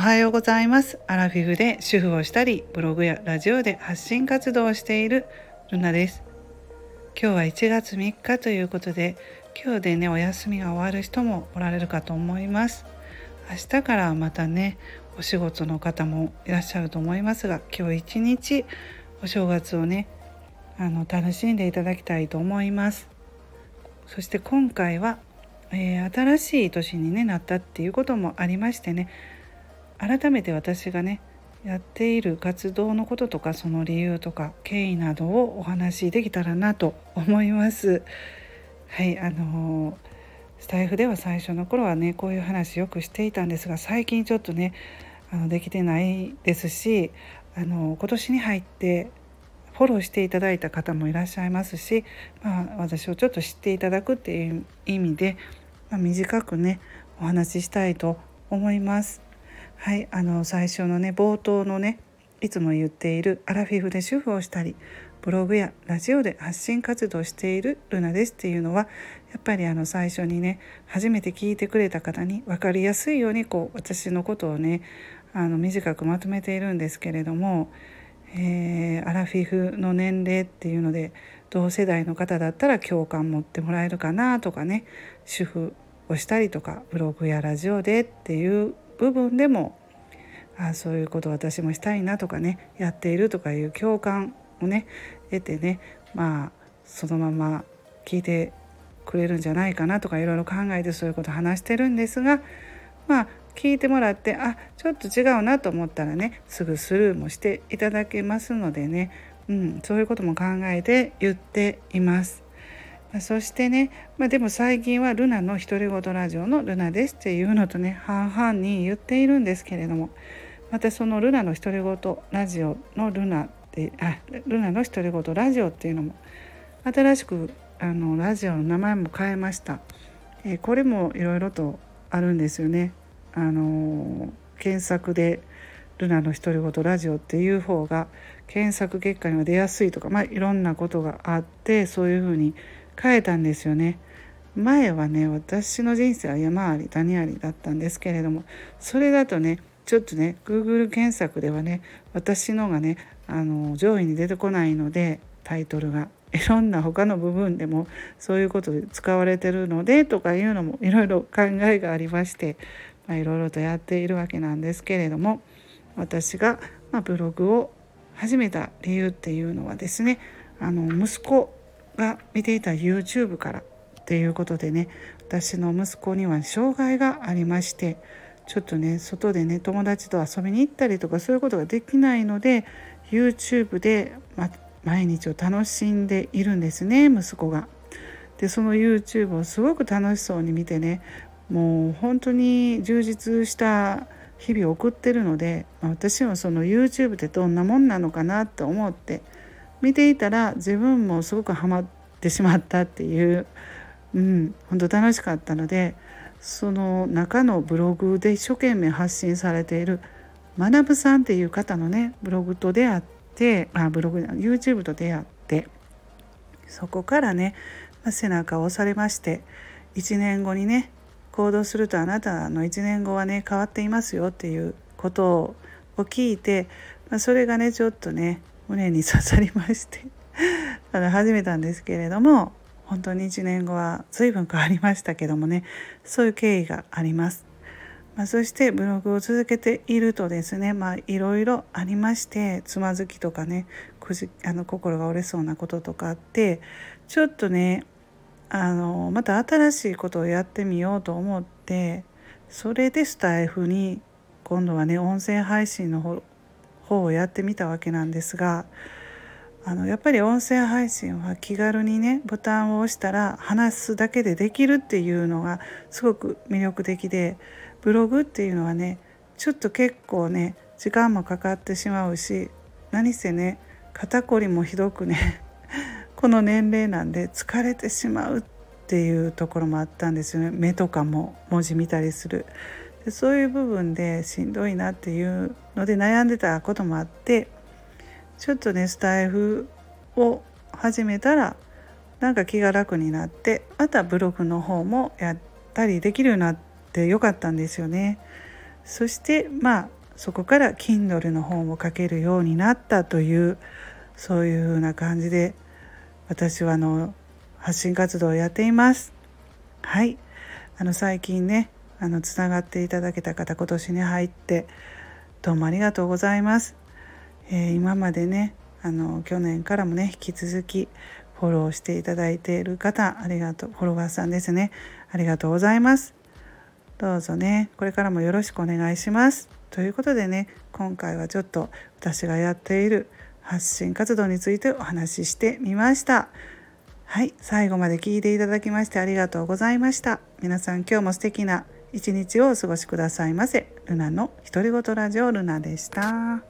はようございます。アラフィフで主婦をしたりブログやラジオで発信活動をしているルナです。今日は1月3日ということで今日でねお休みが終わる人もおられるかと思います。明日からまたねお仕事の方もいらっしゃると思いますが今日一日お正月をねあの楽しんでいただきたいと思います。そして今回は、えー、新しい年に、ね、なったっていうこともありましてね改めて私がねやっている活動のこととかその理由とか経緯などをお話しできたらなと思います。はいあのスタイフでは最初の頃はねこういう話よくしていたんですが最近ちょっとねあのできてないですしあの今年に入ってフォローしていただいた方もいらっしゃいますし、まあ、私をちょっと知っていただくっていう意味で、まあ、短くねお話ししたいと思います。はいあの最初のね冒頭のねいつも言っているアラフィフで主婦をしたりブログやラジオで発信活動しているルナですっていうのはやっぱりあの最初にね初めて聞いてくれた方に分かりやすいようにこう私のことをねあの短くまとめているんですけれども、えー、アラフィフの年齢っていうので同世代の方だったら共感持ってもらえるかなとかね主婦をしたりとかブログやラジオでっていう部分でもあそういうこと私もしたいなとかねやっているとかいう共感をね得てねまあそのまま聞いてくれるんじゃないかなとかいろいろ考えてそういうこと話してるんですがまあ聞いてもらってあちょっと違うなと思ったらねすぐスルーもしていただけますのでね、うん、そういうことも考えて言っています。そしてね、まあ、でも最近はルナの独り言ラジオのルナですっていうのとね半々に言っているんですけれどもまたそのルナの独り言ラジオのルナってあルナの独り言ラジオっていうのも新しくあのラジオの名前も変えました、えー、これもいろいろとあるんですよね。あの検索でルナの独り言ラジオっていう方が検索結果には出やすいとかまあいろんなことがあってそういうふうに変えたんですよね。前はね私の人生は山あり谷ありだったんですけれどもそれだとねちょっとね Google 検索ではね私のがねあの上位に出てこないのでタイトルがいろんな他の部分でもそういうことで使われてるのでとかいうのもいろいろ考えがありましていろいろとやっているわけなんですけれども私が、ま、ブログを始めた理由っていうのはですねあの息子が見ていた YouTube からっていうことでね私の息子には障害がありましてちょっとね外でね友達と遊びに行ったりとかそういうことができないので YouTube で、ま、毎日を楽しんでいるんですね息子が。でその YouTube をすごく楽しそうに見てねもう本当に充実した日々を送ってるのでまあ私はその YouTube ってどんなもんなのかなと思って見ていたら自分もすごくハマってしまったっていう、うん、本当楽しかったのでその中のブログで一生懸命発信されている学さんっていう方のねブログと出会ってあブログ YouTube と出会ってそこからね、背中を押されまして1年後にね行動するとあなたの1年後はね変わっていますよっていうことを聞いて、まあ、それがねちょっとね胸に刺さりましてあの始めたんですけれども本当に1年後は随分変わりましたけどもねそういう経緯があります。まあ、そしてブログを続けているとですねまあいろいろありましてつまずきとかねくじあの心が折れそうなこととかあってちょっとねあのまた新しいことをやってみようと思ってそれでスタイフに今度はね音声配信の方方をやってみたわけなんですがあのやっぱり音声配信は気軽にねボタンを押したら話すだけでできるっていうのがすごく魅力的でブログっていうのはねちょっと結構ね時間もかかってしまうし何せね肩こりもひどくね この年齢なんで疲れてしまうっていうところもあったんですよね。目とかも文字見たりする。そういう部分でしんどいなっていうので悩んでたこともあってちょっとねスタイフを始めたらなんか気が楽になってまたブログの方もやったりできるようになってよかったんですよね。そしてまあそこから Kindle の本を書けるようになったというそういうふうな感じで私はあの発信活動をやっています。はいあの最近ねあのつながっていただけた方今年に入ってどうもありがとうございます。えー、今までねあの去年からもね引き続きフォローしていただいている方ありがとうフォロワーさんですね。ありがとうございます。どうぞねこれからもよろしくお願いします。ということでね今回はちょっと私がやっている発信活動についてお話ししてみました。はい最後まで聞いていただきましてありがとうございました。皆さん今日も素敵な一日をお過ごしくださいませ。ルナの独り言ラジオルナでした。